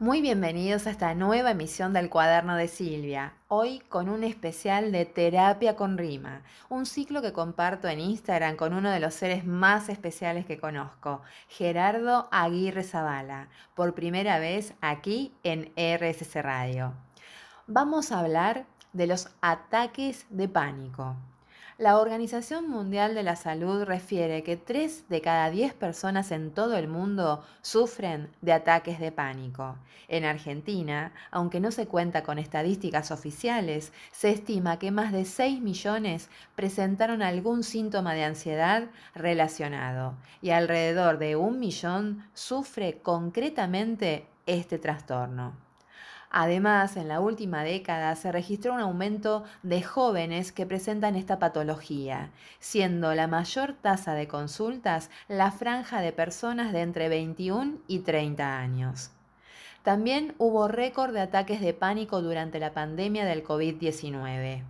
Muy bienvenidos a esta nueva emisión del cuaderno de Silvia, hoy con un especial de terapia con rima, un ciclo que comparto en Instagram con uno de los seres más especiales que conozco, Gerardo Aguirre Zavala, por primera vez aquí en RSC Radio. Vamos a hablar de los ataques de pánico. La Organización Mundial de la Salud refiere que 3 de cada 10 personas en todo el mundo sufren de ataques de pánico. En Argentina, aunque no se cuenta con estadísticas oficiales, se estima que más de 6 millones presentaron algún síntoma de ansiedad relacionado y alrededor de un millón sufre concretamente este trastorno. Además, en la última década se registró un aumento de jóvenes que presentan esta patología, siendo la mayor tasa de consultas la franja de personas de entre 21 y 30 años. También hubo récord de ataques de pánico durante la pandemia del COVID-19.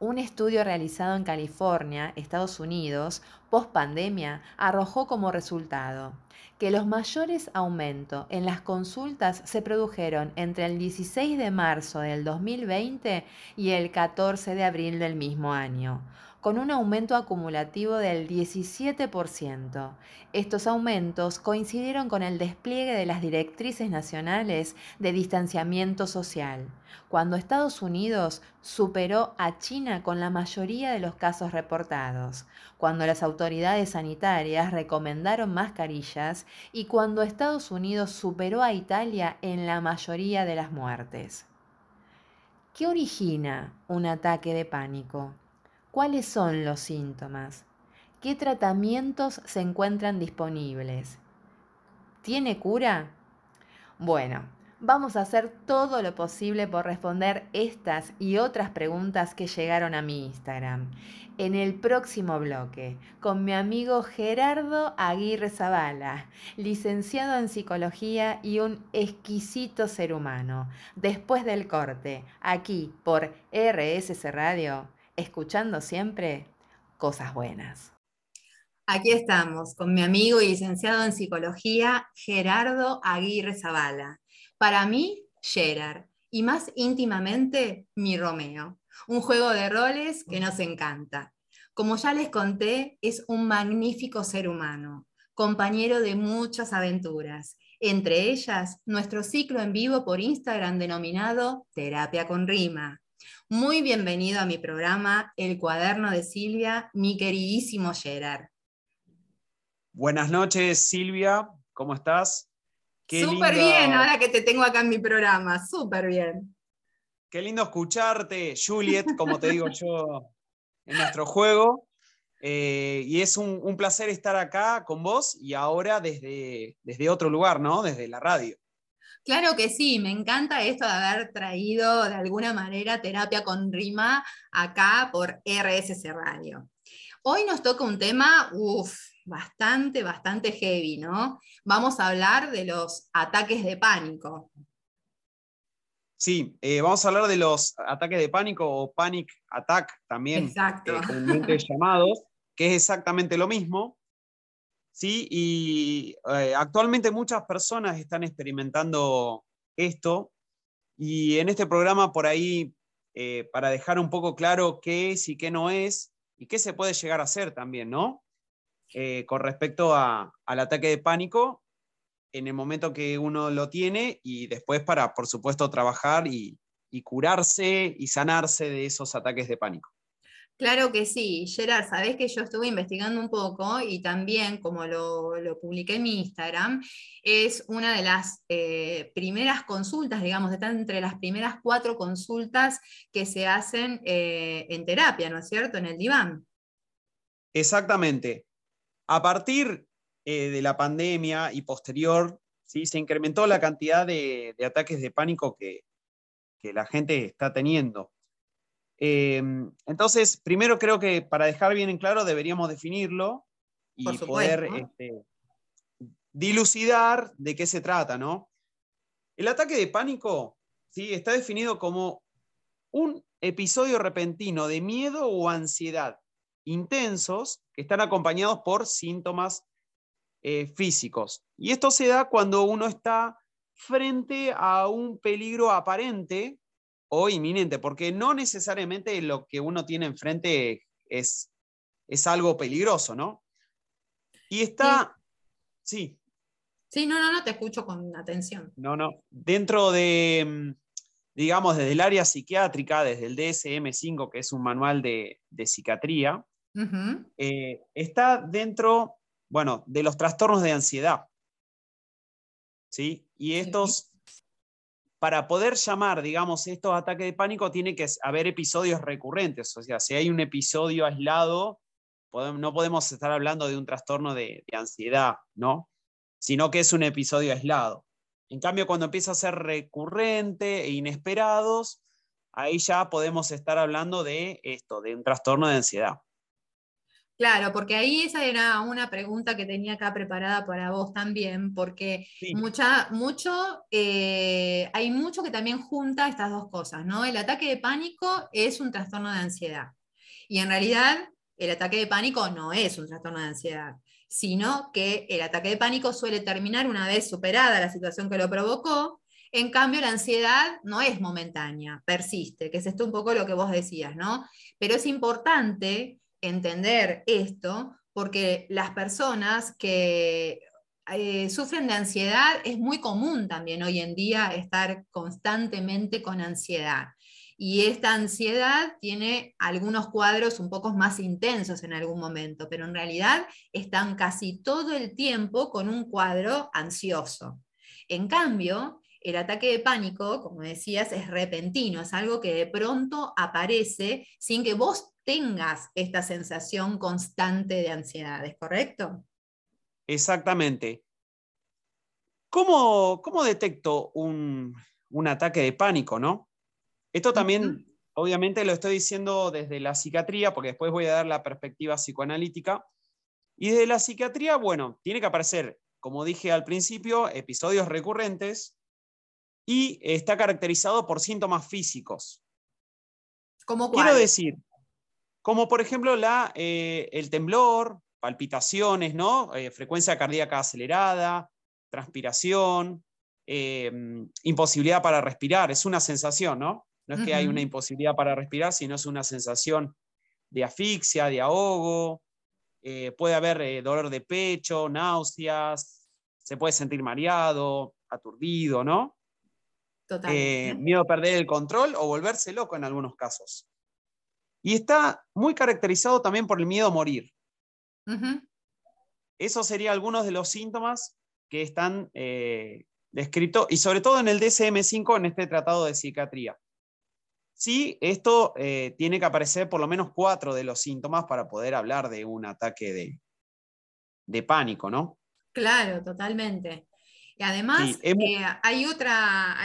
Un estudio realizado en California, Estados Unidos, post pandemia, arrojó como resultado que los mayores aumentos en las consultas se produjeron entre el 16 de marzo del 2020 y el 14 de abril del mismo año, con un aumento acumulativo del 17%. Estos aumentos coincidieron con el despliegue de las directrices nacionales de distanciamiento social, cuando Estados Unidos superó a China con la mayoría de los casos reportados, cuando las autoridades sanitarias recomendaron mascarillas y cuando Estados Unidos superó a Italia en la mayoría de las muertes. ¿Qué origina un ataque de pánico? ¿Cuáles son los síntomas? ¿Qué tratamientos se encuentran disponibles? ¿Tiene cura? Bueno, vamos a hacer todo lo posible por responder estas y otras preguntas que llegaron a mi Instagram en el próximo bloque con mi amigo Gerardo Aguirre Zavala, licenciado en psicología y un exquisito ser humano. Después del corte, aquí por RSC Radio escuchando siempre cosas buenas. Aquí estamos con mi amigo y licenciado en psicología Gerardo Aguirre Zavala. Para mí, Gerard, y más íntimamente, mi Romeo. Un juego de roles que nos encanta. Como ya les conté, es un magnífico ser humano, compañero de muchas aventuras, entre ellas nuestro ciclo en vivo por Instagram denominado Terapia con Rima, muy bienvenido a mi programa El cuaderno de Silvia, mi queridísimo Gerard. Buenas noches, Silvia, ¿cómo estás? Súper bien, ahora que te tengo acá en mi programa, súper bien. Qué lindo escucharte, Juliet, como te digo yo en nuestro juego. Eh, y es un, un, placer estar acá con vos y ahora desde, desde otro lugar, ¿no? Desde la radio. Claro que sí, me encanta esto de haber traído de alguna manera terapia con rima acá por RSC Radio. Hoy nos toca un tema, uff, bastante, bastante heavy, ¿no? Vamos a hablar de los ataques de pánico. Sí, eh, vamos a hablar de los ataques de pánico o panic attack también, Exacto. Eh, llamados, que es exactamente lo mismo. ¿Sí? Y eh, actualmente muchas personas están experimentando esto y en este programa por ahí, eh, para dejar un poco claro qué es y qué no es y qué se puede llegar a hacer también, ¿no? Eh, con respecto al ataque de pánico en el momento que uno lo tiene y después para, por supuesto, trabajar y curarse y sanarse de esos ataques de pánico. Claro que sí, Gerard, sabés que yo estuve investigando un poco y también, como lo, publiqué en mi Instagram, es una de las eh, primeras consultas, digamos, está entre las primeras cuatro consultas que se hacen eh, en terapia, ¿no es cierto? En el diván. Exactamente. A partir eh, de la pandemia y posterior, ¿sí? se incrementó la cantidad de, ataques de pánico que, que la gente está teniendo. Em, entonces, primero creo que para dejar bien en claro deberíamos definirlo y poder este, dilucidar de qué se trata, ¿no? El ataque de pánico ¿sí? está definido como un episodio repentino de miedo o ansiedad intensos que están acompañados por síntomas eh, físicos. Y esto se da cuando uno está frente a un peligro aparente o inminente, porque no necesariamente lo que uno tiene enfrente es, es algo peligroso, ¿no? Y está, sí. Sí, no, no, no, te escucho con atención. No, no, dentro de, mm, digamos, desde el área psiquiátrica, desde el DSM5, que es un manual de, psiquiatría, eh, está dentro, bueno, de los trastornos de ansiedad. ¿Sí? Y estos para poder llamar, digamos, estos ataques de pánico, tiene que haber episodios recurrentes. O sea, si hay un episodio aislado, no podemos estar hablando de un trastorno de, ansiedad, ¿no? Sino que es un episodio aislado. En cambio, cuando empieza a ser recurrente e inesperados, ahí ya podemos estar hablando de esto, de un trastorno de ansiedad. Claro, porque ahí esa era una pregunta que tenía acá preparada para vos también, porque mucha, mucho, eh, hay mucho que también junta estas dos cosas, ¿no? El ataque de pánico es un trastorno de ansiedad. Y en realidad, el ataque de pánico no es un trastorno de ansiedad, sino que el ataque de pánico suele terminar una vez superada la situación que lo provocó. En cambio, la ansiedad no es momentánea, persiste, que es esto un poco lo que vos decías, ¿no? Pero es importante entender esto, porque las personas que eh, sufren de ansiedad es muy común también hoy en día estar constantemente con ansiedad. Y esta ansiedad tiene algunos cuadros un poco más intensos en algún momento, pero en realidad están casi todo el tiempo con un cuadro ansioso. En cambio, el ataque de pánico, como decías, es repentino, es algo que de pronto aparece sin que vos tengas esta sensación constante de ansiedad, ¿es correcto? Exactamente. ¿Cómo, detecto un, ataque de pánico, no? Esto también, obviamente, lo estoy diciendo desde la psiquiatría, porque después voy a dar la perspectiva psicoanalítica. Y desde la psiquiatría, bueno, tiene que aparecer, como dije al principio, episodios recurrentes y está caracterizado por síntomas físicos. ¿Cómo Quiero decir, como por ejemplo la, eh, el temblor, palpitaciones, ¿no? Eh, frecuencia cardíaca acelerada, transpiración, eh, imposibilidad para respirar, es una sensación, ¿no? No es que hay una imposibilidad para respirar, sino es una sensación de asfixia, de ahogo, puede haber dolor de pecho, náuseas, se puede sentir mareado, aturdido, ¿no? Totalmente. miedo a perder el control o volverse loco en algunos casos. Y está muy caracterizado también por el miedo a morir. Eso sería algunos de los síntomas que están eh, descritos, y sobre todo en el DSM5, en este tratado de psiquiatría. Sí, esto eh, tiene que aparecer por lo menos cuatro de los síntomas para poder hablar de un ataque de, de pánico, ¿no? Claro, totalmente. Y además, eh, hay otra,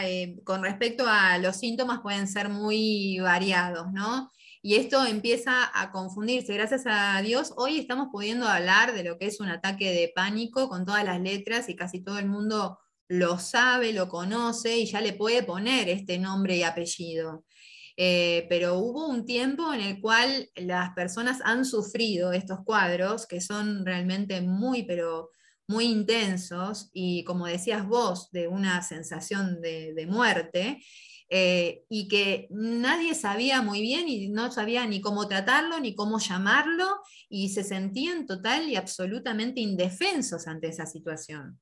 con respecto a los síntomas, pueden ser muy variados, ¿no? Y esto empieza a confundirse. Gracias a Dios, hoy estamos pudiendo hablar de lo que es un ataque de pánico con todas las letras y casi todo el mundo lo sabe, lo conoce y ya le puede poner este nombre y apellido. Eh, pero hubo un tiempo en el cual las personas han sufrido estos cuadros que son realmente muy, pero muy intensos y como decías vos, de una sensación de, de muerte. Eh, y que nadie sabía muy bien y no sabía ni cómo tratarlo, ni cómo llamarlo, y se sentían total y absolutamente indefensos ante esa situación.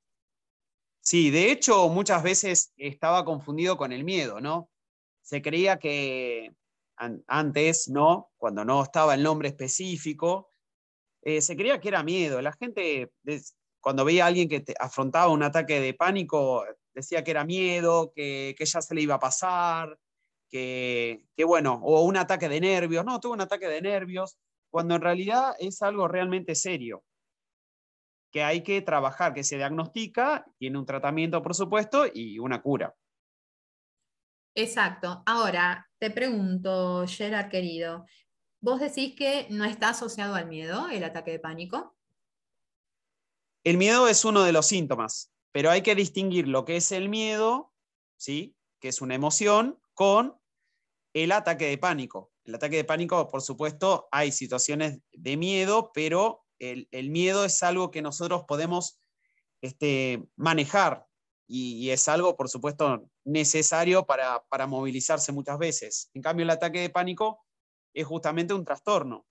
Sí, de hecho muchas veces estaba confundido con el miedo, ¿no? Se creía que antes, ¿no? Cuando no estaba el nombre específico, eh, se creía que era miedo. La gente, cuando veía a alguien que afrontaba un ataque de pánico, decía que era miedo, que, que ya se le iba a pasar, que, bueno, o un ataque de nervios, no, tuvo un ataque de nervios, cuando en realidad es algo realmente serio, que hay que trabajar, que se diagnostica, tiene un tratamiento, por supuesto, y una cura. Exacto. Ahora, te pregunto, Gerard querido, ¿vos decís que no está asociado al miedo el ataque de pánico? El miedo es uno de los síntomas pero hay que distinguir lo que es el miedo, ¿sí? que es una emoción, con el ataque de pánico. El ataque de pánico, por supuesto, hay situaciones de miedo, pero el, miedo es algo que nosotros podemos este, manejar. y, es algo, por supuesto, necesario para, para movilizarse muchas veces. En cambio, el ataque de pánico es justamente un trastorno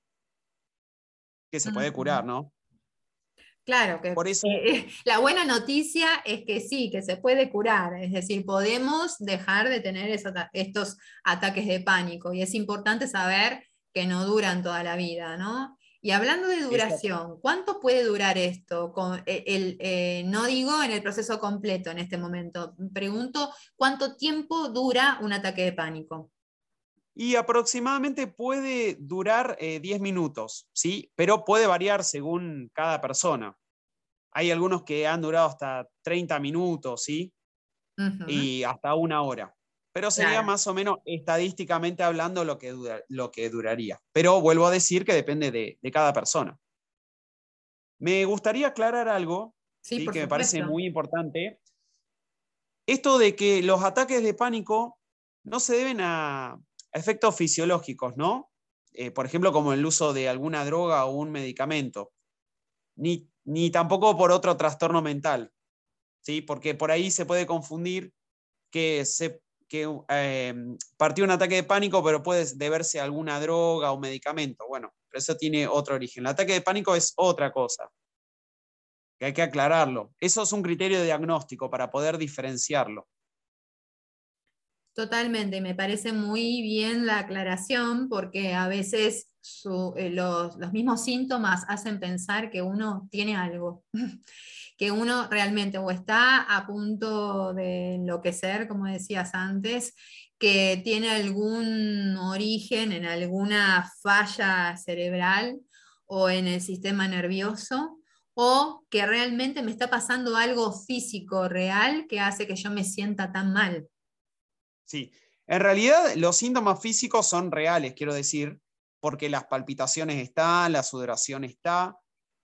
que se puede curar, ¿no? Claro, que Por eso, eh, la buena noticia es que sí, que se puede curar, es decir, podemos dejar de tener estos ataques de pánico y es importante saber que no duran toda la vida, ¿no? Y hablando de duración, ¿cuánto puede durar esto? Con e, el, eh, no digo en el proceso completo en este momento, pregunto cuánto tiempo dura un ataque de pánico. Y aproximadamente puede durar 10 eh, minutos, ¿sí? Pero puede variar según cada persona. Hay algunos que han durado hasta 30 minutos, ¿sí? Y hasta una hora. Pero sería más o menos estadísticamente hablando lo que, lo que duraría. Pero vuelvo a decir que depende de, cada persona. Me gustaría aclarar algo que me parece muy importante. Esto de que los ataques de pánico no se deben a, efectos fisiológicos, ¿no? Eh, por ejemplo, como el uso de alguna droga o un medicamento, ni, ni tampoco por otro trastorno mental, ¿sí? Porque por ahí se puede confundir que, se, que eh, partió un ataque de pánico, pero puede deberse a alguna droga o medicamento. Bueno, pero eso tiene otro origen. El ataque de pánico es otra cosa, que hay que aclararlo. Eso es un criterio diagnóstico para poder diferenciarlo. Totalmente, me parece muy bien la aclaración porque a veces eh, los, mismos síntomas hacen pensar que uno tiene algo, que uno realmente o está a punto de enloquecer, como decías antes, que tiene algún origen en alguna falla cerebral o en el sistema nervioso, o que realmente me está pasando algo físico real que hace que yo me sienta tan mal. Sí, en realidad los síntomas físicos son reales, quiero decir, porque las palpitaciones están, la sudoración está,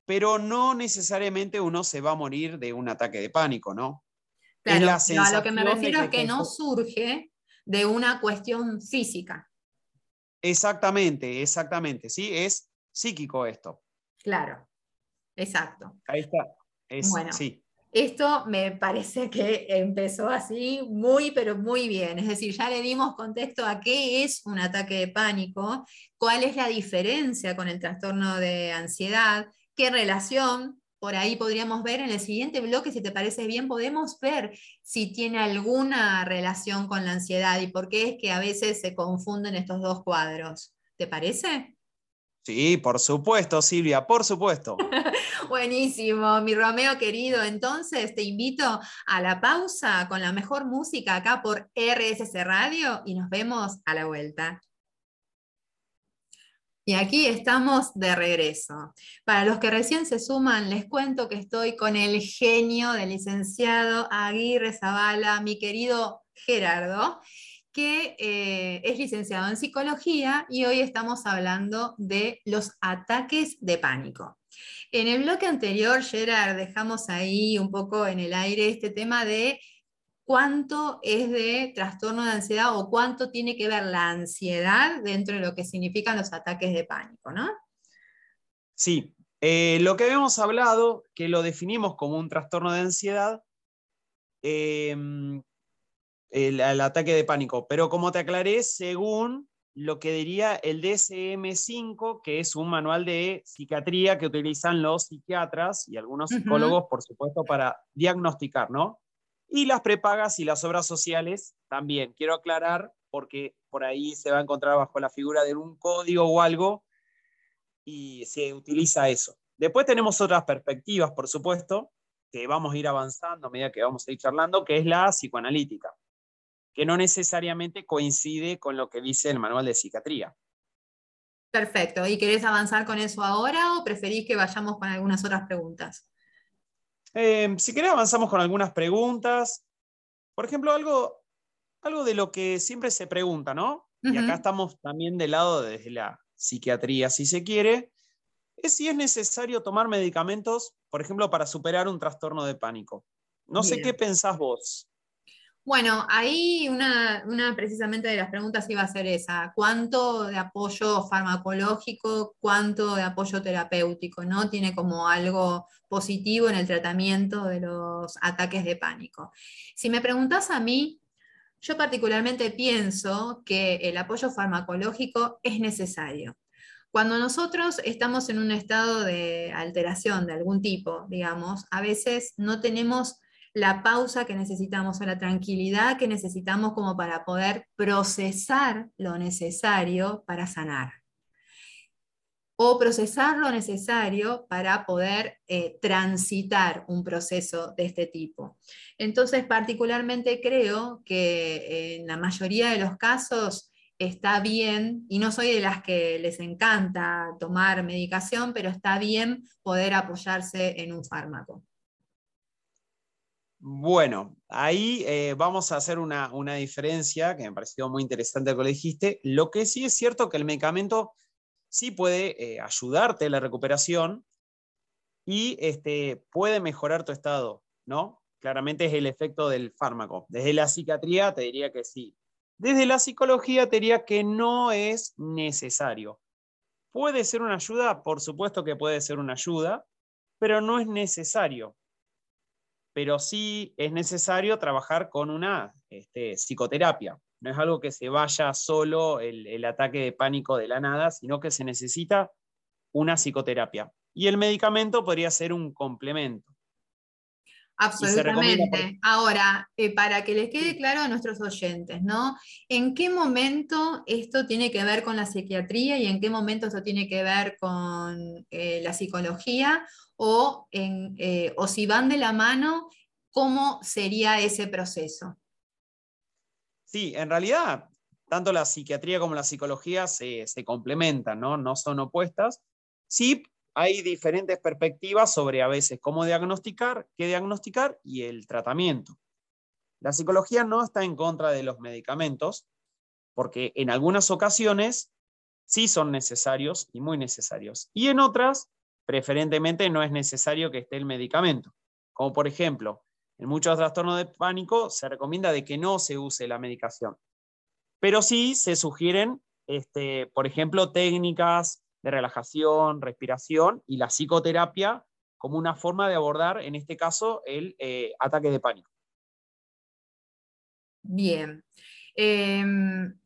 pero no necesariamente uno se va a morir de un ataque de pánico, ¿no? Claro, a lo que me refiero es que no surge de una cuestión física. Exactamente, exactamente, sí, es psíquico esto. Claro, exacto. Ahí está. bueno, sí. Esto me parece que empezó así muy, pero muy bien. Es decir, ya le dimos contexto a qué es un ataque de pánico, cuál es la diferencia con el trastorno de ansiedad, qué relación. Por ahí podríamos ver en el siguiente bloque, si te parece bien, podemos ver si tiene alguna relación con la ansiedad y por qué es que a veces se confunden estos dos cuadros. ¿Te parece? Sí, por supuesto, Silvia, por supuesto. Buenísimo, mi Romeo querido. Entonces te invito a la pausa con la mejor música acá por RSC Radio y nos vemos a la vuelta. Y aquí estamos de regreso. Para los que recién se suman, les cuento que estoy con el genio del licenciado Aguirre Zavala, mi querido Gerardo, que eh, es licenciado en psicología y hoy estamos hablando de los ataques de pánico. En el bloque anterior, Gerard, dejamos ahí un poco en el aire este tema de cuánto es de trastorno de ansiedad o cuánto tiene que ver la ansiedad dentro de lo que significan los ataques de pánico, ¿no? Sí, eh, lo que habíamos hablado, que lo definimos como un trastorno de ansiedad, eh, el, ataque de pánico. Pero como te aclaré, según lo que diría el DSM-5, que es un manual de psiquiatría que utilizan los psiquiatras y algunos psicólogos, por supuesto, para diagnosticar, ¿no? Y las prepagas y las obras sociales también. Quiero aclarar, porque por ahí se va a encontrar bajo la figura de un código o algo, y se utiliza eso. Después tenemos otras perspectivas, por supuesto, que vamos a ir avanzando a medida que vamos a ir charlando, que es la psicoanalítica que no necesariamente coincide con lo que dice el manual de psiquiatría. Perfecto. ¿Y querés avanzar con eso ahora o preferís que vayamos con algunas otras preguntas? Eh, si querés avanzamos con algunas preguntas. Por ejemplo, algo, algo de lo que siempre se pregunta, ¿no? Y acá estamos también del lado desde la psiquiatría, si se quiere, es si es necesario tomar medicamentos, por ejemplo, para superar un trastorno de pánico. No sé qué pensás vos. Bueno, ahí una, precisamente de las preguntas iba a ser esa, ¿cuánto de apoyo farmacológico, cuánto de apoyo terapéutico, ¿no? Tiene como algo positivo en el tratamiento de los ataques de pánico. Si me preguntas a mí, yo particularmente pienso que el apoyo farmacológico es necesario. Cuando nosotros estamos en un estado de alteración de algún tipo, digamos, a veces no tenemos la pausa que necesitamos o la tranquilidad que necesitamos como para poder procesar lo necesario para sanar. O procesar lo necesario para poder eh, transitar un proceso de este tipo. Entonces, particularmente creo que en la mayoría de los casos está bien, y no soy de las que les encanta tomar medicación, pero está bien poder apoyarse en un fármaco. Bueno, ahí eh, vamos a hacer una, diferencia que me pareció muy interesante lo que dijiste. Lo que sí es cierto que el medicamento sí puede eh, ayudarte en la recuperación y este, puede mejorar tu estado, ¿no? Claramente es el efecto del fármaco. Desde la psiquiatría te diría que sí. Desde la psicología te diría que no es necesario. ¿Puede ser una ayuda? Por supuesto que puede ser una ayuda, pero no es necesario pero sí es necesario trabajar con una este, psicoterapia. No es algo que se vaya solo el, ataque de pánico de la nada, sino que se necesita una psicoterapia. Y el medicamento podría ser un complemento. Absolutamente. Ahora, eh, para que les quede claro a nuestros oyentes, ¿no? ¿En qué momento esto tiene que ver con la psiquiatría y en qué momento esto tiene que ver con eh, la psicología? o, en, eh, o si van de la mano, ¿cómo sería ese proceso? Sí, en realidad, tanto la psiquiatría como la psicología se, complementan, ¿no? no son opuestas. Sí, hay diferentes perspectivas sobre a veces cómo diagnosticar, qué diagnosticar y el tratamiento. La psicología no está en contra de los medicamentos, porque en algunas ocasiones sí son necesarios y muy necesarios. Y en otras preferentemente no es necesario que esté el medicamento. Como por ejemplo, en muchos trastornos de pánico se recomienda de que no se use la medicación. Pero sí se sugieren, este, por ejemplo, técnicas de relajación, respiración y la psicoterapia como una forma de abordar, en este caso, el eh, ataque de pánico. Bien. Em,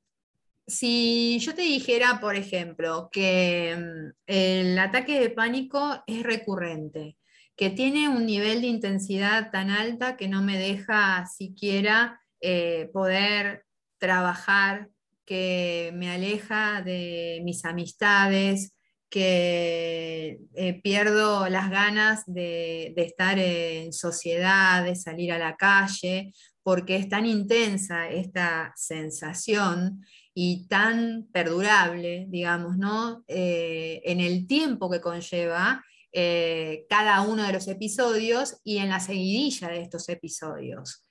si yo te dijera, por ejemplo, que mm, el ataque de pánico es recurrente, que tiene un nivel de intensidad tan alta que no me deja siquiera eh, poder trabajar, que me aleja de mis amistades, que eh, pierdo las ganas de, estar en sociedad, de salir a la calle, porque es tan intensa esta sensación y tan perdurable, digamos, ¿no? Eh, en el tiempo que conlleva eh, cada uno de los episodios y en la seguidilla de estos episodios.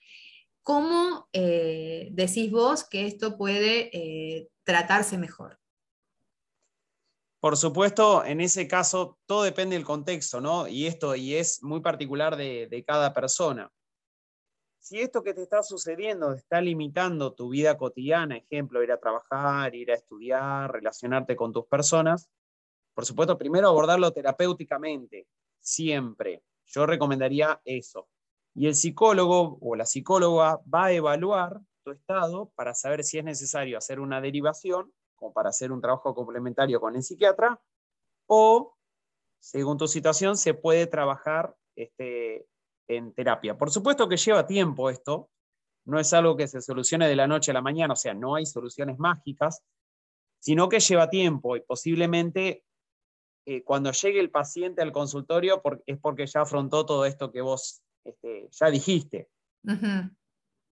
¿Cómo eh, decís vos que esto puede tratarse mejor? Por supuesto, en ese caso todo depende del contexto, ¿no? Y esto y es muy particular de cada persona si esto que te está sucediendo está limitando tu vida cotidiana, ejemplo, ir a trabajar, ir a estudiar, relacionarte con tus personas, por supuesto, primero abordarlo terapéuticamente, siempre. Yo recomendaría eso. Y el psicólogo o la psicóloga va a evaluar tu estado para saber si es necesario hacer una derivación, como para hacer un trabajo complementario con el psiquiatra, o, según tu situación, se puede trabajar este, en terapia. Por supuesto que lleva tiempo esto, no es algo que se solucione de la noche a la mañana, o sea, no hay soluciones mágicas, sino que lleva tiempo y posiblemente eh, cuando llegue el paciente al consultorio es porque ya afrontó todo esto que vos este, ya dijiste.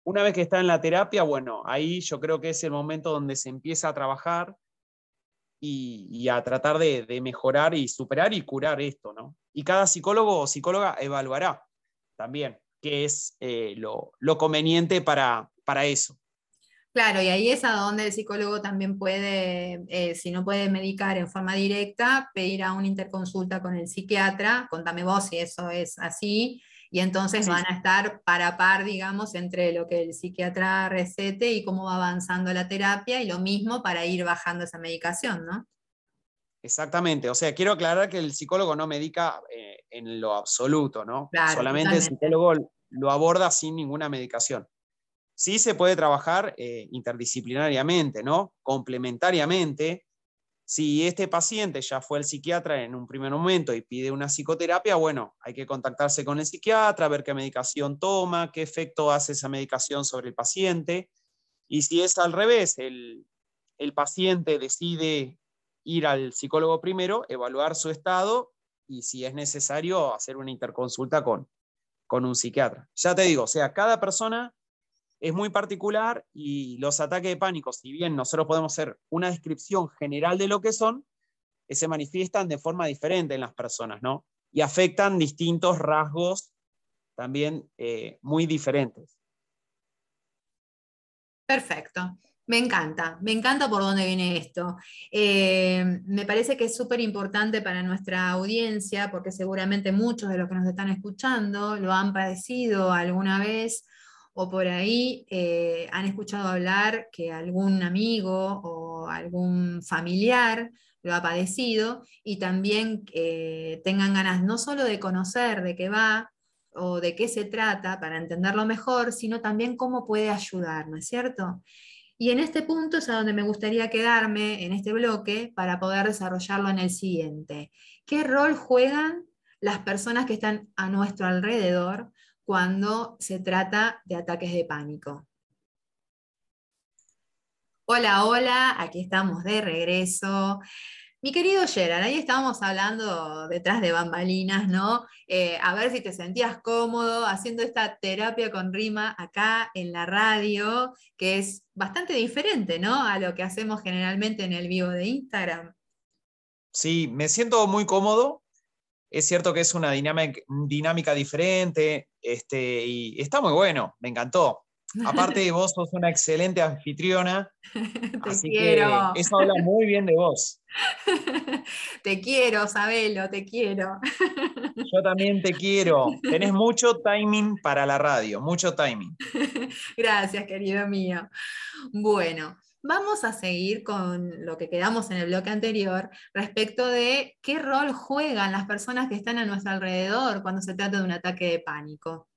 Una vez que está en la terapia, bueno, ahí yo creo que es el momento donde se empieza a trabajar y, a tratar de, de, mejorar y superar y curar esto, ¿no? Y cada psicólogo o psicóloga evaluará también, que es eh, lo, conveniente para, para eso. Claro, y ahí es a donde el psicólogo también puede, eh, si no puede medicar en forma directa, pedir a una interconsulta con el psiquiatra, contame vos si eso es así, y entonces van a estar para par, digamos, entre lo que el psiquiatra recete y cómo va avanzando la terapia, y lo mismo para ir bajando esa medicación, ¿no? Exactamente, o sea, quiero aclarar que el psicólogo no medica eh, en lo absoluto, ¿no? Solamente el psicólogo lo aborda sin ninguna medicación. Sí se puede trabajar eh, interdisciplinariamente, ¿no? Complementariamente, si este paciente ya fue al psiquiatra en un primer momento y pide una psicoterapia, bueno, hay que contactarse con el psiquiatra, ver qué medicación toma, qué efecto hace esa medicación sobre el paciente. Y si es al revés, el, paciente decide ir al psicólogo primero, evaluar su estado y si es necesario hacer una interconsulta con, con un psiquiatra. Ya te digo, o sea, cada persona es muy particular y los ataques de pánico, si bien nosotros podemos hacer una descripción general de lo que son, eh, se manifiestan de forma diferente en las personas, ¿no? Y afectan distintos rasgos también eh, muy diferentes. Perfecto. Me encanta, me encanta por dónde viene esto. Eh, me parece que es súper importante para nuestra audiencia, porque seguramente muchos de los que nos están escuchando lo han padecido alguna vez o por ahí eh, han escuchado hablar que algún amigo o algún familiar lo ha padecido y también eh, tengan ganas no solo de conocer de qué va o de qué se trata para entenderlo mejor, sino también cómo puede ayudar, ¿no es cierto? Y en este punto es a donde me gustaría quedarme en este bloque para poder desarrollarlo en el siguiente. ¿Qué rol juegan las personas que están a nuestro alrededor cuando se trata de ataques de pánico. Hola, hola, aquí estamos de regreso. Mi querido Gerard, ahí estábamos hablando detrás de bambalinas, ¿no? Eh, a ver si te sentías cómodo haciendo esta terapia con rima acá en la radio, que es bastante diferente, ¿no? A lo que hacemos generalmente en el vivo de Instagram. Sí, me siento muy cómodo. Es cierto que es una dinámica, diferente este, y está muy bueno, me encantó. Aparte, vos sos una excelente anfitriona, te así quiero. que eso habla muy bien de vos. Te quiero, Sabelo, te quiero. Yo también te quiero. Tenés mucho timing para la radio, mucho timing. Gracias, querido mío. Bueno, Vamos a seguir con lo que quedamos en el bloque anterior respecto de qué rol juegan las personas que están a nuestro alrededor cuando se trata de un ataque de pánico.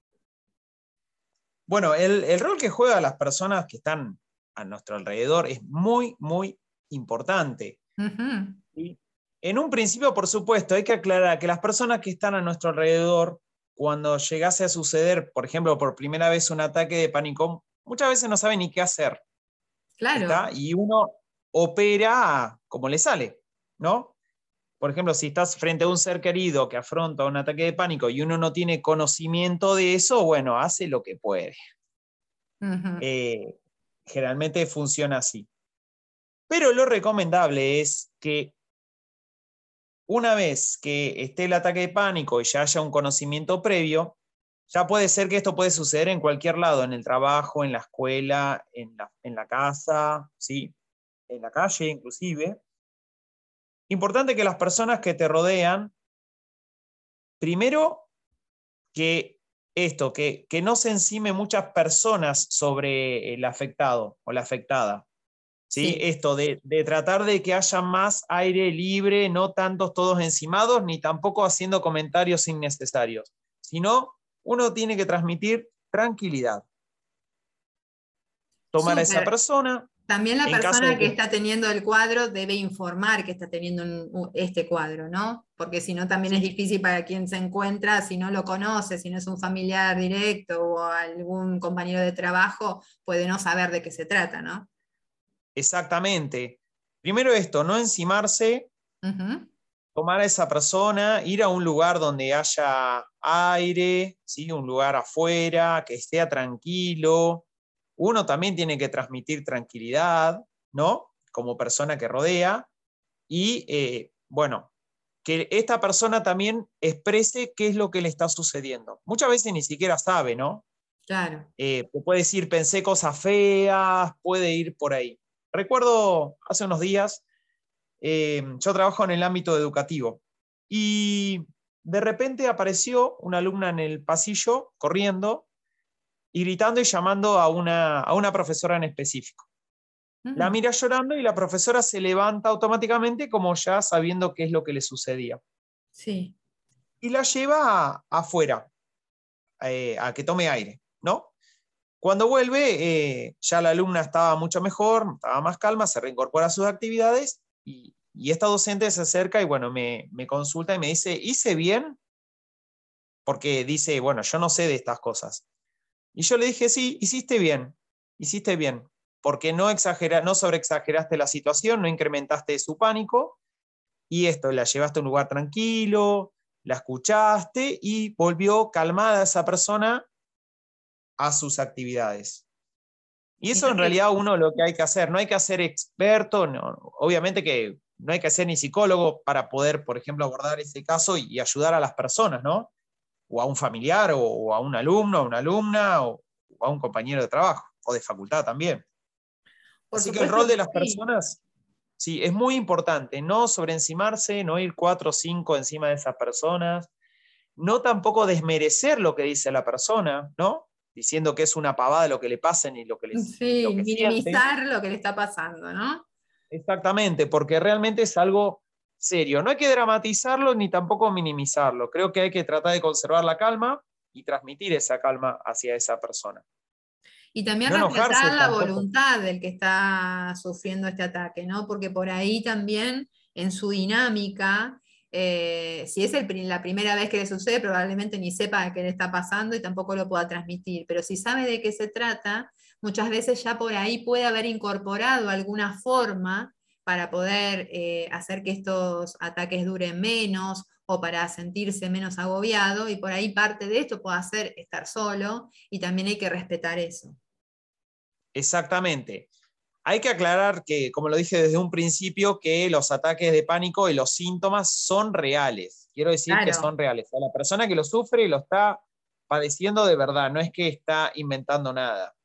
Bueno, el, rol que juegan las personas que están a nuestro alrededor es muy, muy importante. En un principio, por supuesto, hay que aclarar que las personas que están a nuestro alrededor, cuando llegase a suceder, por ejemplo, por primera vez un ataque de pánico, muchas veces no saben ni qué hacer. Claro. Y uno opera como le sale, ¿no? Por ejemplo, si estás frente a un ser querido que afronta un ataque de pánico y uno no tiene conocimiento de eso, bueno, hace lo que puede. Eh, generalmente funciona así. Pero lo recomendable es que una vez que esté el ataque de pánico y ya haya un conocimiento previo, ya puede ser que esto puede suceder en cualquier lado, en el trabajo, en la escuela, en la, casa, ¿sí? en la calle inclusive. Importante que las personas que te rodean, primero que esto, que, que no se encime muchas personas sobre el afectado o la afectada. ¿sí? Esto de, de, tratar de que haya más aire libre, no tantos todos encimados, ni tampoco haciendo comentarios innecesarios, sino uno tiene que transmitir tranquilidad. Tomar a esa persona. También la persona que... está teniendo el cuadro debe informar que está teniendo este cuadro, ¿no? Porque si no, también es difícil para quien se encuentra, si no lo conoce, si no es un familiar directo o algún compañero de trabajo, puede no saber de qué se trata, ¿no? Exactamente. Primero esto, no encimarse, tomar a esa persona, ir a un lugar donde haya aire, ¿sí? un lugar afuera, que esté tranquilo. Uno también tiene que transmitir tranquilidad, ¿no? Como persona que rodea. Y, eh, bueno, que esta persona también exprese qué es lo que le está sucediendo. Muchas veces ni siquiera sabe, ¿no? Claro. Eh, puede decir, pensé cosas feas, puede ir por ahí. Recuerdo hace unos días eh, yo trabajo en el ámbito educativo y de repente apareció una alumna en el pasillo corriendo y gritando y llamando a una, a una profesora en específico. La mira llorando y la profesora se levanta automáticamente como ya sabiendo qué es lo que le sucedía. Sí. Y la lleva afuera, eh, a que tome aire, ¿no? Cuando vuelve, eh, ya la alumna estaba mucho mejor, estaba más calma, se reincorpora a sus actividades y, esta docente se acerca y bueno, me, me, consulta y me dice, ¿hice bien? Porque dice, bueno, yo no sé de estas cosas. Y yo le dije, sí, hiciste bien, hiciste bien porque no, exagera, no sobreexageraste la situación, no incrementaste su pánico, y esto, la llevaste a un lugar tranquilo, la escuchaste y volvió calmada esa persona a sus actividades. Y eso en realidad uno lo que hay que hacer, no hay que ser experto, no, obviamente que no hay que ser ni psicólogo para poder, por ejemplo, abordar ese caso y, ayudar a las personas, ¿no? O a un familiar, o, a un alumno, a una alumna, o a un compañero de trabajo, o de facultad también. Así que el rol de las personas, sí, es muy importante, no sobreencimarse, no ir cuatro o cinco encima de esas personas, no tampoco desmerecer lo que dice la persona, ¿no? Diciendo que es una pavada lo que le pasen y lo que le Sí, minimizar lo que le está pasando, ¿no? Exactamente, porque realmente es algo serio. No hay que dramatizarlo ni tampoco minimizarlo. Creo que hay que tratar de conservar la calma y transmitir esa calma hacia esa persona. Y también respetar la voluntad del que está sufriendo este ataque, ¿no? Porque por ahí también en su dinámica, eh, si es la primera vez que le sucede, probablemente ni sepa qué le está pasando y tampoco lo pueda transmitir. Pero si sabe de qué se trata, muchas veces ya por ahí puede haber incorporado alguna forma para poder eh, hacer que estos ataques duren menos o para sentirse menos agobiado y por ahí parte de esto puede hacer estar solo y también hay que respetar eso. Exactamente. Hay que aclarar que, como lo dije desde un principio, que los ataques de pánico y los síntomas son reales. Quiero decir que son reales. la persona que lo sufre lo está padeciendo de verdad, no es que está inventando nada.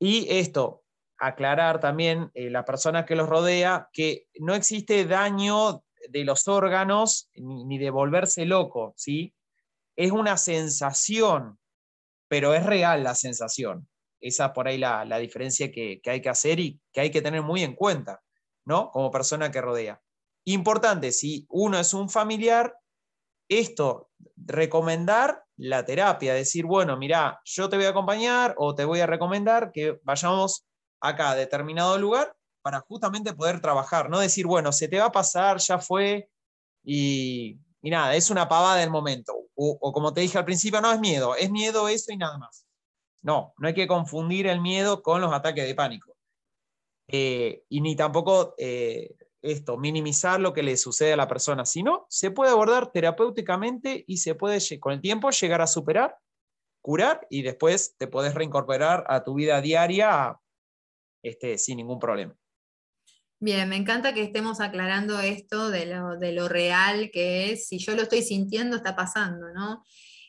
Y esto, aclarar también eh, la persona que los rodea que no existe daño de los órganos ni, ni de volverse loco, ¿sí? Es una sensación, pero es real la sensación. Esa por ahí la, la diferencia que, que, hay que hacer y que hay que tener muy en cuenta, ¿no? Como persona que rodea. Importante, si uno es un familiar, esto, recomendar la terapia, decir, bueno, mira, yo te voy a acompañar o te voy a recomendar que vayamos acá a determinado lugar para justamente poder trabajar, no decir, bueno, se te va a pasar, ya fue, y, y nada, es una pavada del momento. O, o, como te dije al principio, no es miedo, es miedo eso y nada más. No, no hay que confundir el miedo con los ataques de pánico. Eh, y ni tampoco eh, esto, minimizar lo que le sucede a la persona, sino se puede abordar terapéuticamente y se puede con el tiempo llegar a superar, curar y después te puedes reincorporar a tu vida diaria este, sin ningún problema. Bien, me encanta que estemos aclarando esto de lo, de lo real que es, si yo lo estoy sintiendo, está pasando, ¿no?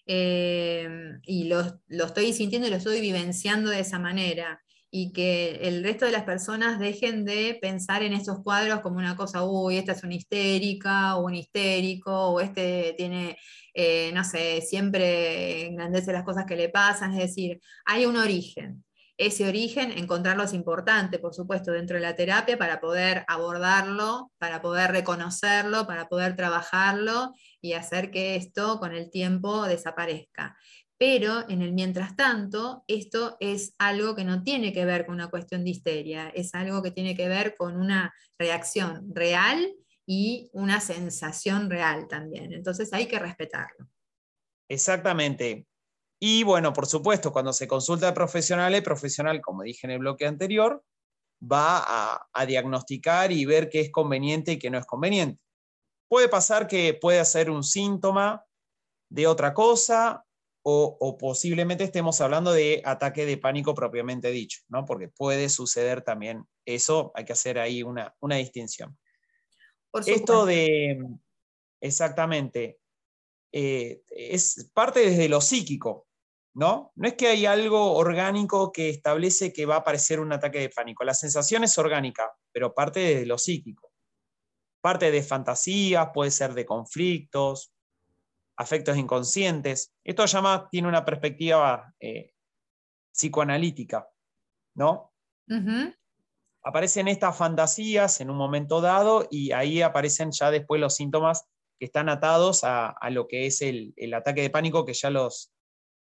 Em, y lo, estoy sintiendo y lo estoy vivenciando de esa manera. Y que el resto de las personas dejen de pensar en estos cuadros como una cosa, uy, esta es una histérica o un histérico, o este tiene, eh, no sé, siempre engrandece las cosas que le pasan. Es decir, hay un origen. Ese origen, encontrarlo es importante, por supuesto, dentro de la terapia para poder abordarlo, para poder reconocerlo, para poder trabajarlo y hacer que esto con el tiempo desaparezca. Pero en el mientras tanto, esto es algo que no tiene que ver con una cuestión de histeria, es algo que tiene que ver con una reacción real y una sensación real también. Entonces hay que respetarlo. Exactamente. Y bueno, por supuesto, cuando se consulta al profesional, el profesional, como dije en el bloque anterior, va a, a diagnosticar y ver qué es conveniente y qué no es conveniente. Puede pasar que pueda ser un síntoma de otra cosa o, posiblemente estemos hablando de ataque de pánico propiamente dicho, ¿no? porque puede suceder también eso, hay que hacer ahí una, una distinción. Esto de, exactamente, eh, es parte desde lo psíquico, ¿no? No es que hay algo orgánico que establece que va a aparecer un ataque de pánico. La sensación es orgánica, pero parte desde lo psíquico parte de fantasías, puede ser de conflictos, afectos inconscientes. Esto llama, tiene una perspectiva eh, psicoanalítica, ¿no? Aparecen estas fantasías en un momento dado y ahí aparecen ya después los síntomas que están atados a, lo que es el, ataque de pánico que ya los,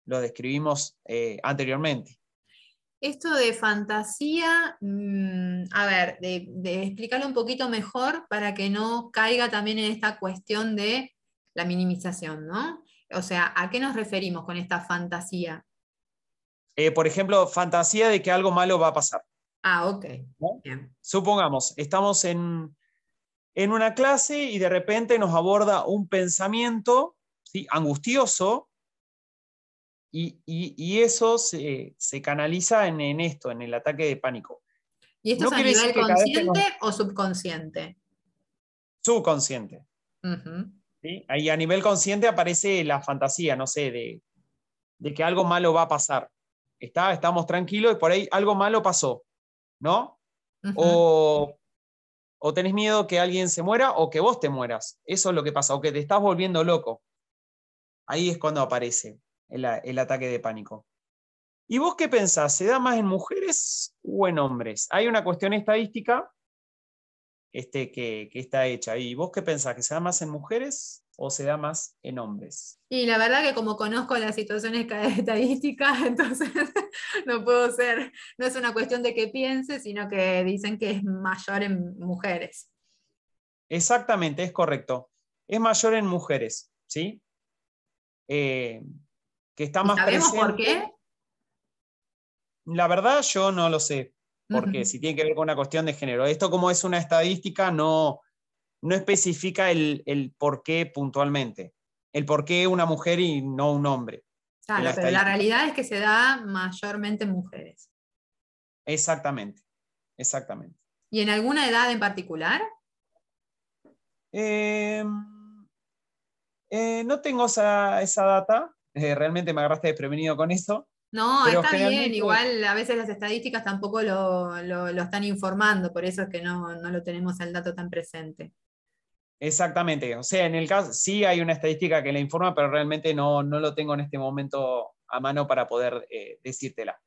describimos eh, anteriormente. Esto de fantasía, mm, a ver, de, de, explicarlo un poquito mejor para que no caiga también en esta cuestión de la minimización, ¿no? O sea, ¿a qué nos referimos con esta fantasía? Eh, por ejemplo, fantasía de que algo malo va a pasar. Ah, ok. Supongamos, estamos en, en, una clase y de repente nos aborda un pensamiento ¿sí? angustioso y, eso se, canaliza en, esto, en el ataque de pánico. ¿Y esto es a nivel consciente o subconsciente? Subconsciente. Ahí a nivel consciente aparece la fantasía, no sé, de, de que algo malo va a pasar. Está, estamos tranquilos y por ahí algo malo pasó, ¿no? o, o tenés miedo que alguien se muera o que vos te mueras. Eso es lo que pasa, o que te estás volviendo loco. Ahí es cuando aparece el, ataque de pánico. ¿Y vos qué pensás? ¿Se da más en mujeres o en hombres? Hay una cuestión estadística este, que, está hecha. ¿Y vos qué pensás? ¿Que se da más en mujeres o se da más en hombres? Y la verdad que como conozco las situaciones estadísticas, entonces no puedo ser, no es una cuestión de que piense, sino que dicen que es mayor en mujeres. Exactamente, es correcto. Es mayor en mujeres, ¿sí? Eh, que está más ¿Sabemos por qué? La verdad yo no lo sé, porque si tiene que ver con una cuestión de género. Esto como es una estadística no, no especifica el, por qué puntualmente. El por qué una mujer y no un hombre. Claro, pero la realidad es que se da mayormente en mujeres. Exactamente, exactamente. ¿Y en alguna edad en particular? Em, eh, no tengo esa, esa data, eh, realmente me agarraste desprevenido con eso. No, está bien, igual a veces las estadísticas tampoco lo, están informando, por eso es que no, lo tenemos el dato tan presente. Exactamente, o sea, en el caso sí hay una estadística que la informa, pero realmente no, lo tengo en este momento a mano para poder eh, decírtela.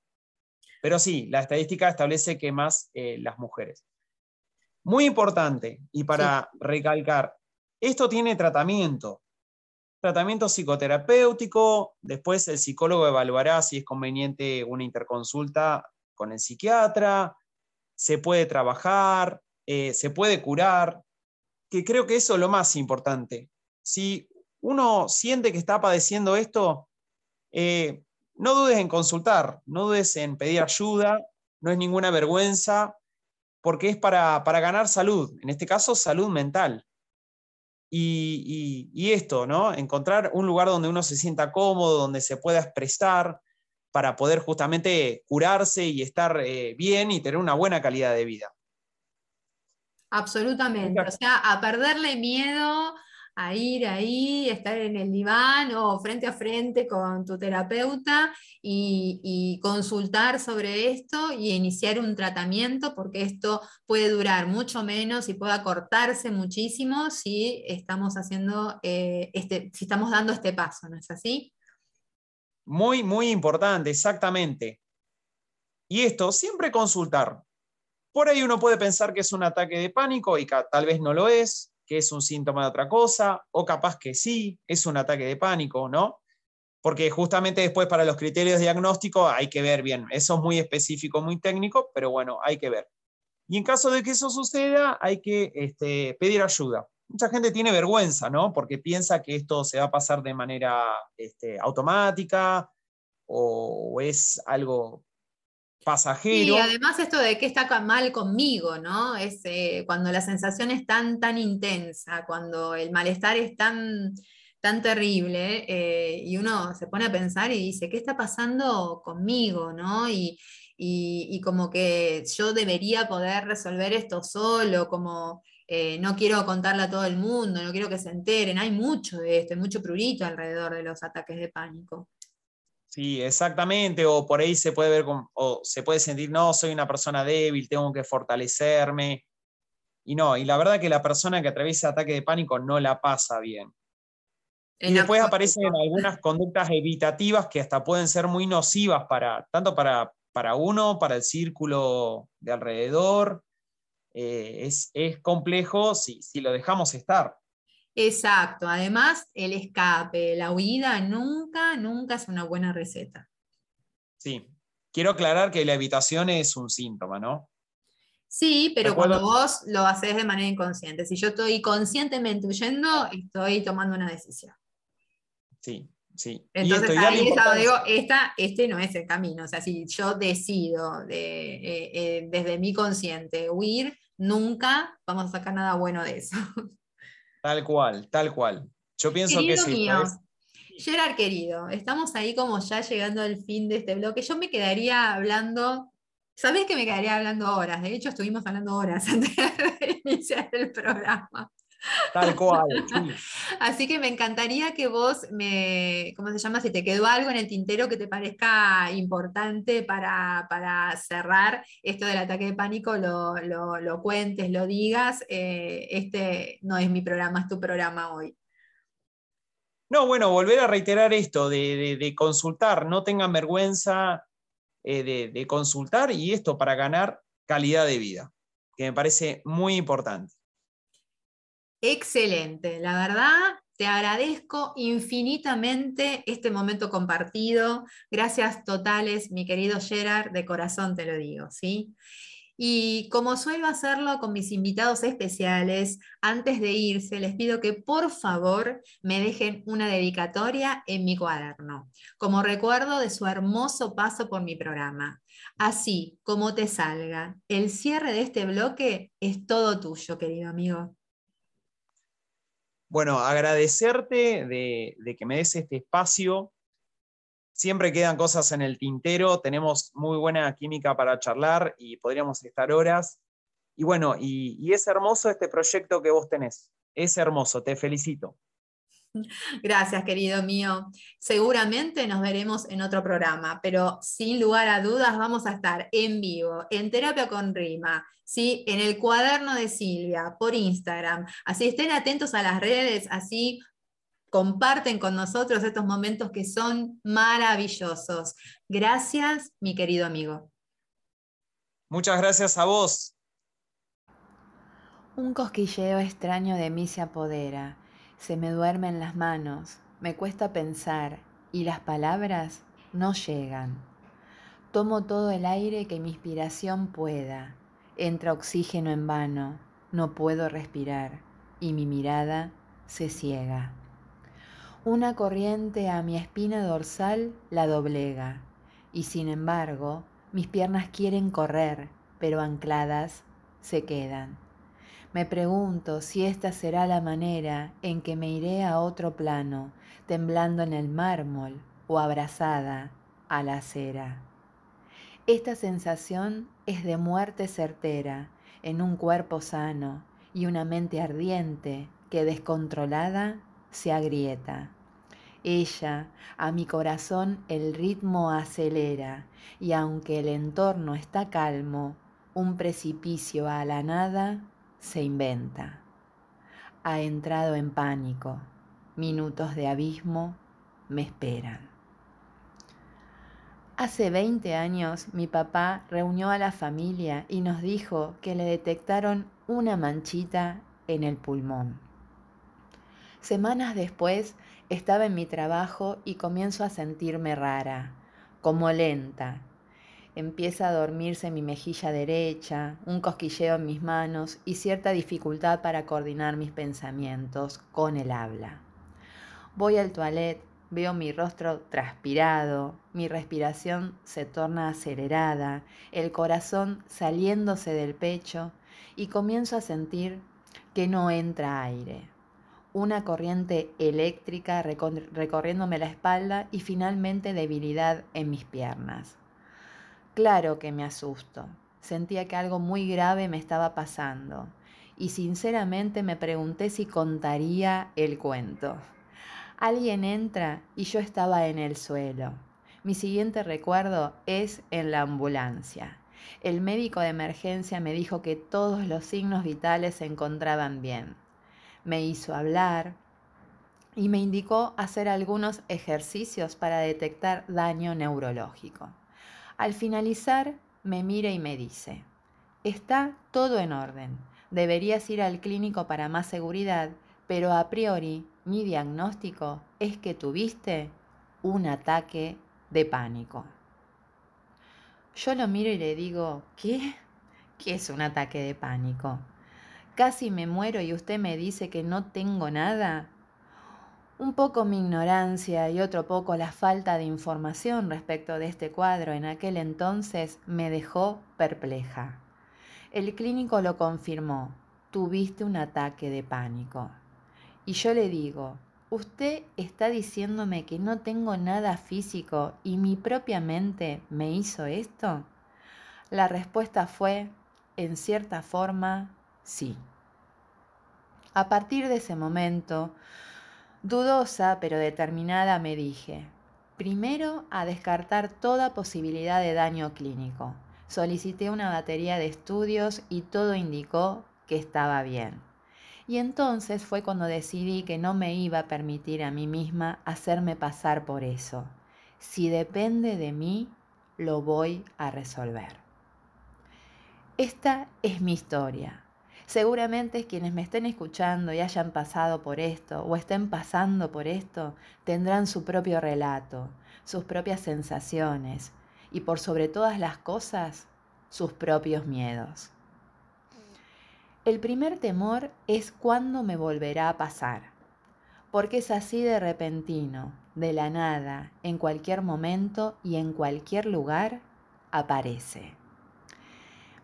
Pero sí, la estadística establece que más eh, las mujeres. Muy importante, y para recalcar, esto tiene tratamiento tratamiento psicoterapéutico, después el psicólogo evaluará si es conveniente una interconsulta con el psiquiatra, se puede trabajar, eh, se puede curar, que creo que eso es lo más importante. Si uno siente que está padeciendo esto, eh, no dudes en consultar, no dudes en pedir ayuda, no es ninguna vergüenza, porque es para, para ganar salud, en este caso salud mental. Y, esto, ¿no? Encontrar un lugar donde uno se sienta cómodo, donde se pueda expresar para poder justamente curarse y estar eh, bien y tener una buena calidad de vida. Absolutamente. O sea, a perderle miedo a ir ahí, estar en el diván o frente a frente con tu terapeuta y, consultar sobre esto y iniciar un tratamiento, porque esto puede durar mucho menos y puede acortarse muchísimo si estamos haciendo eh, este, si estamos dando este paso, ¿no es así? Muy, muy importante, exactamente. Y esto, siempre consultar. Por ahí uno puede pensar que es un ataque de pánico y tal vez no lo es, que es un síntoma de otra cosa, o capaz que sí, es un ataque de pánico, ¿no? Porque justamente después para los criterios diagnósticos hay que ver bien, eso es muy específico, muy técnico, pero bueno, hay que ver. Y en caso de que eso suceda, hay que este, pedir ayuda. Mucha gente tiene vergüenza, ¿no? Porque piensa que esto se va a pasar de manera este, automática o es algo Y además esto de que está mal conmigo, ¿no? Es eh, cuando la sensación es tan, intensa, cuando el malestar es tan, tan terrible, eh, y uno se pone a pensar y dice, ¿qué está pasando conmigo, no? Y, como que yo debería poder resolver esto solo, como eh, no quiero contarle a todo el mundo, no quiero que se enteren, hay mucho de esto, hay mucho prurito alrededor de los ataques de pánico. Sí, exactamente, o por ahí se puede ver, o se puede sentir, no, soy una persona débil, tengo que fortalecerme. Y no, y la verdad que la persona que atraviesa ataque de pánico no la pasa bien. y después aparecen algunas conductas evitativas que hasta pueden ser muy nocivas para, tanto para, para uno, para el círculo de alrededor. Eh, es, complejo si, si lo dejamos estar. Exacto. Además, el escape, la huida, nunca, nunca es una buena receta. Sí. Quiero aclarar que la evitación es un síntoma, ¿no? Sí, pero cuando vos lo haces de manera inconsciente. Si yo estoy conscientemente huyendo, estoy tomando una decisión. Sí, sí. Entonces ahí es digo, esta, este no es el camino. O sea, si yo decido de, eh, eh, desde mi consciente huir, nunca vamos a sacar nada bueno de eso. Tal cual, tal cual. Yo pienso que sí. Mío, Gerard querido, estamos ahí como ya llegando al fin de este bloque. Yo me quedaría hablando Sabés que me quedaría hablando horas. De hecho, estuvimos hablando horas antes de iniciar el programa. Tal cual. Así que me encantaría que vos me, ¿cómo se llama? Si te quedó algo en el tintero que te parezca importante para, cerrar esto del ataque de pánico, lo, cuentes, lo digas. Eh, este no es mi programa, es tu programa hoy. No, bueno, volver a reiterar esto de consultar, no tengan vergüenza, eh, de, consultar y esto para ganar calidad de vida, que me parece muy importante. Excelente, la verdad, te agradezco infinitamente este momento compartido. Gracias totales, mi querido Gerard, de corazón te lo digo, ¿sí? Y como suelo hacerlo con mis invitados especiales, antes de irse, les pido que por favor me dejen una dedicatoria en mi cuaderno, como recuerdo de su hermoso paso por mi programa. Así como te salga, el cierre de este bloque es todo tuyo, querido amigo. Bueno, agradecerte de, de que me des este espacio Siempre quedan cosas en el tintero, tenemos muy buena química para charlar y podríamos estar horas. Y bueno, y, es hermoso este proyecto que vos tenés. Es hermoso, te felicito. Gracias, querido mío. Seguramente nos veremos en otro programa, pero sin lugar a dudas vamos a estar en vivo, en Terapia con Rima, ¿sí? en el cuaderno de Silvia, por Instagram. Así estén atentos a las redes, así comparten con nosotros estos momentos que son maravillosos. Gracias, mi querido amigo. Muchas gracias a vos. Un cosquilleo extraño de mí se apodera, se me duerme en las manos, me cuesta pensar y las palabras no llegan. Tomo todo el aire que mi inspiración pueda, entra oxígeno en vano, no puedo respirar y mi mirada se ciega. Una corriente a mi espina dorsal la doblega, y sin embargo mis piernas quieren correr, pero ancladas se quedan. Me pregunto si esta será la manera en que me iré a otro plano, temblando en el mármol o abrazada a la acera. Esta sensación es de muerte certera en un cuerpo sano y una mente ardiente que descontrolada se agrieta. Ella a mi corazón el ritmo acelera y aunque el entorno está calmo, un precipicio a la nada se inventa. Ha entrado en pánico, minutos de abismo me esperan. Hace 20 años mi papá reunió a la familia y nos dijo que le detectaron una manchita en el pulmón. Semanas después estaba en mi trabajo y comienzo a sentirme rara, como lenta. Empieza a dormirse mi mejilla derecha, un cosquilleo en mis manos y cierta dificultad para coordinar mis pensamientos con el habla. Voy al toilet, veo mi rostro transpirado, mi respiración se torna acelerada, el corazón saliéndose del pecho y comienzo a sentir que no entra aire una corriente eléctrica recorriéndome la espalda y finalmente debilidad en mis piernas. Claro que me asusto. Sentía que algo muy grave me estaba pasando y sinceramente me pregunté si contaría el cuento. Alguien entra y yo estaba en el suelo. Mi siguiente recuerdo es en la ambulancia. El médico de emergencia me dijo que todos los signos vitales se encontraban bien me hizo hablar y me indicó hacer algunos ejercicios para detectar daño neurológico. Al finalizar, me mira y me dice, está todo en orden, deberías ir al clínico para más seguridad, pero a priori mi diagnóstico es que tuviste un ataque de pánico. Yo lo miro y le digo, ¿qué? ¿Qué es un ataque de pánico? Casi me muero y usted me dice que no tengo nada. Un poco mi ignorancia y otro poco la falta de información respecto de este cuadro en aquel entonces me dejó perpleja. El clínico lo confirmó, tuviste un ataque de pánico. Y yo le digo, usted está diciéndome que no tengo nada físico y mi propia mente me hizo esto. La respuesta fue, en cierta forma, sí. A partir de ese momento, Dudosa pero determinada me dije, primero a descartar toda posibilidad de daño clínico. Solicité una batería de estudios y todo indicó que estaba bien. Y entonces fue cuando decidí que no me iba a permitir a mí misma hacerme pasar por eso. Si depende de mí, lo voy a resolver. Esta es mi historia. Seguramente quienes me estén escuchando y hayan pasado por esto o estén pasando por esto tendrán su propio relato, sus propias sensaciones y por sobre todas las cosas sus propios miedos. El primer temor es cuándo me volverá a pasar, porque es así de repentino, de la nada, en cualquier momento y en cualquier lugar, aparece.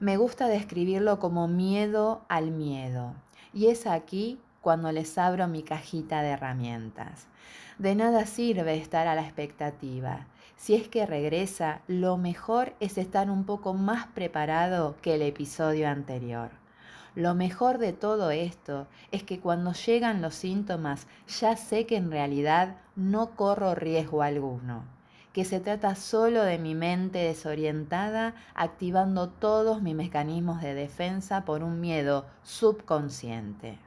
Me gusta describirlo como miedo al miedo. Y es aquí cuando les abro mi cajita de herramientas. De nada sirve estar a la expectativa. Si es que regresa, lo mejor es estar un poco más preparado que el episodio anterior. Lo mejor de todo esto es que cuando llegan los síntomas ya sé que en realidad no corro riesgo alguno que se trata solo de mi mente desorientada activando todos mis mecanismos de defensa por un miedo subconsciente.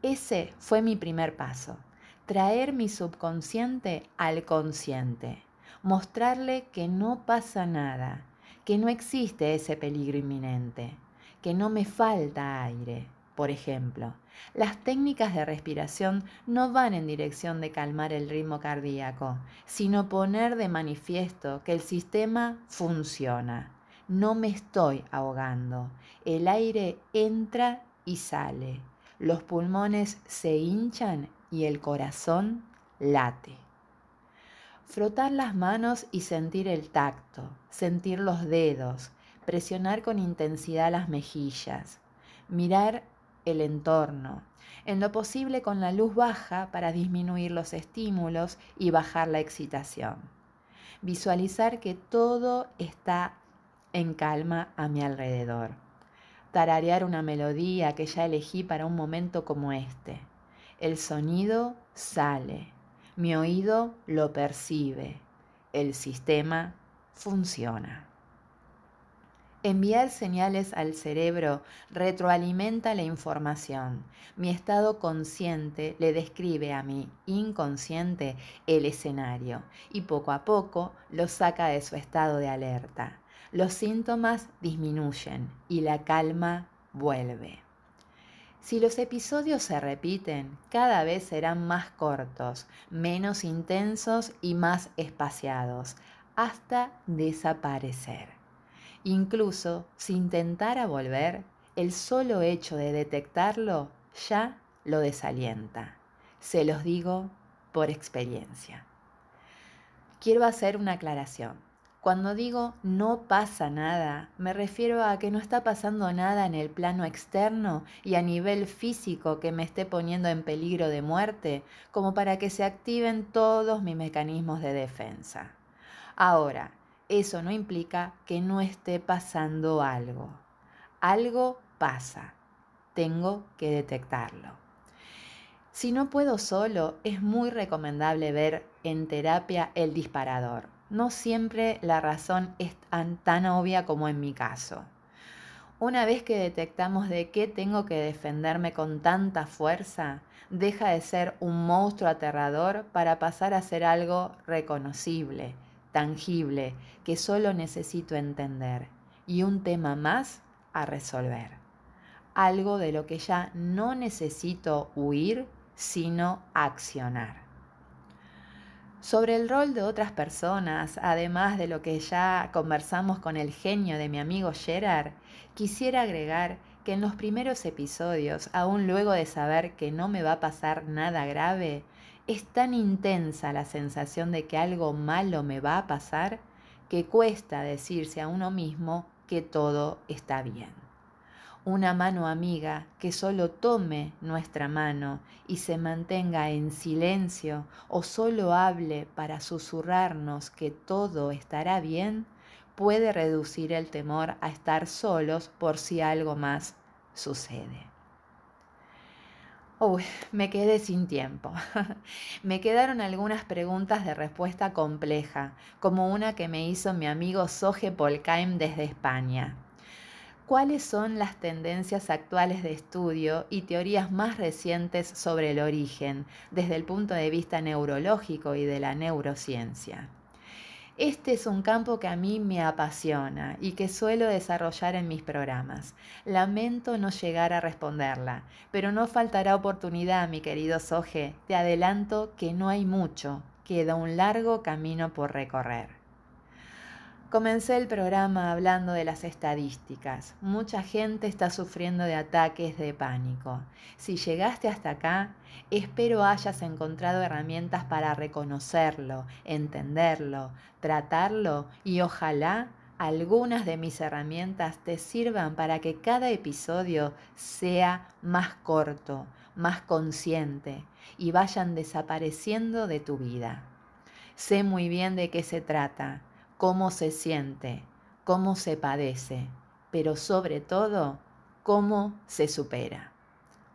Ese fue mi primer paso, traer mi subconsciente al consciente, mostrarle que no pasa nada, que no existe ese peligro inminente, que no me falta aire, por ejemplo, las técnicas de respiración no van en dirección de calmar el ritmo cardíaco, sino poner de manifiesto que el sistema funciona. No me estoy ahogando. El aire entra y sale. Los pulmones se hinchan y el corazón late. Frotar las manos y sentir el tacto, sentir los dedos, presionar con intensidad las mejillas, mirar el entorno, en lo posible con la luz baja para disminuir los estímulos y bajar la excitación. Visualizar que todo está en calma a mi alrededor. Tararear una melodía que ya elegí para un momento como este. El sonido sale, mi oído lo percibe, el sistema funciona. Enviar señales al cerebro retroalimenta la información. Mi estado consciente le describe a mi inconsciente el escenario y poco a poco lo saca de su estado de alerta. Los síntomas disminuyen y la calma vuelve. Si los episodios se repiten, cada vez serán más cortos, menos intensos y más espaciados, hasta desaparecer. Incluso si intentara volver, el solo hecho de detectarlo ya lo desalienta. Se los digo por experiencia. Quiero hacer una aclaración. Cuando digo no pasa nada, me refiero a que no está pasando nada en el plano externo y a nivel físico que me esté poniendo en peligro de muerte, como para que se activen todos mis mecanismos de defensa. Ahora, eso no implica que no esté pasando algo. Algo pasa. Tengo que detectarlo. Si no puedo solo, es muy recomendable ver en terapia el disparador. No siempre la razón es tan, obvia como en mi caso. Una vez que detectamos de qué tengo que defenderme con tanta fuerza, deja de ser un monstruo aterrador para pasar a ser algo reconocible, tangible, que solo necesito entender y un tema más a resolver. Algo de lo que ya no necesito huir, sino accionar. Sobre el rol de otras personas, además de lo que ya conversamos con el genio de mi amigo Gerard, quisiera agregar que en los primeros episodios, aún luego de saber que no me va a pasar nada grave, es tan intensa la sensación de que algo malo me va a pasar que cuesta decirse a uno mismo que todo está bien. Una mano amiga que solo tome nuestra mano y se mantenga en silencio o solo hable para susurrarnos que todo estará bien, puede reducir el temor a estar solos por si algo más sucede. Uy, me quedé sin tiempo. me quedaron algunas preguntas de respuesta compleja, como una que me hizo mi amigo Soje Polkaim desde España. ¿Cuáles son las tendencias actuales de estudio y teorías más recientes sobre el origen desde el punto de vista neurológico y de la neurociencia? Este es un campo que a mí me apasiona y que suelo desarrollar en mis programas. Lamento no llegar a responderla, pero no faltará oportunidad, mi querido Soje. Te adelanto que no hay mucho, queda un largo camino por recorrer. Comencé el programa hablando de las estadísticas. Mucha gente está sufriendo de ataques de pánico. Si llegaste hasta acá, espero hayas encontrado herramientas para reconocerlo, entenderlo, tratarlo y ojalá algunas de mis herramientas te sirvan para que cada episodio sea más corto, más consciente y vayan desapareciendo de tu vida. Sé muy bien de qué se trata cómo se siente, cómo se padece, pero sobre todo, cómo se supera.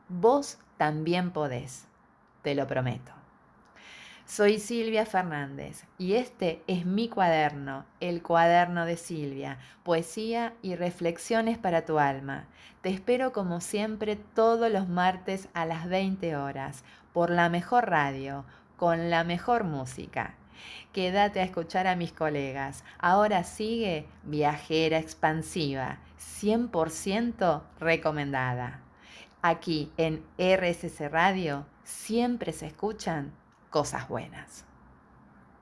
Vos también podés, te lo prometo. Soy Silvia Fernández y este es mi cuaderno, el cuaderno de Silvia, poesía y reflexiones para tu alma. Te espero como siempre todos los martes a las 20 horas por la mejor radio, con la mejor música. Quédate a escuchar a mis colegas. Ahora sigue Viajera Expansiva, 100% recomendada. Aquí en RSC Radio siempre se escuchan cosas buenas.